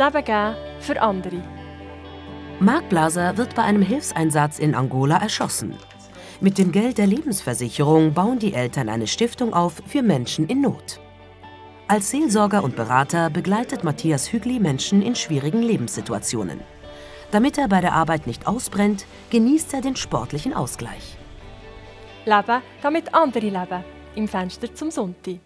Leben geben für andere. Marc Blaser wird bei einem Hilfseinsatz in Angola erschossen. Mit dem Geld der Lebensversicherung bauen die Eltern eine Stiftung auf für Menschen in Not. Als Seelsorger und Berater begleitet Matthias Hügli Menschen in schwierigen Lebenssituationen. Damit er bei der Arbeit nicht ausbrennt, genießt er den sportlichen Ausgleich. Leben, damit andere leben. Im Fenster zum Sonntag.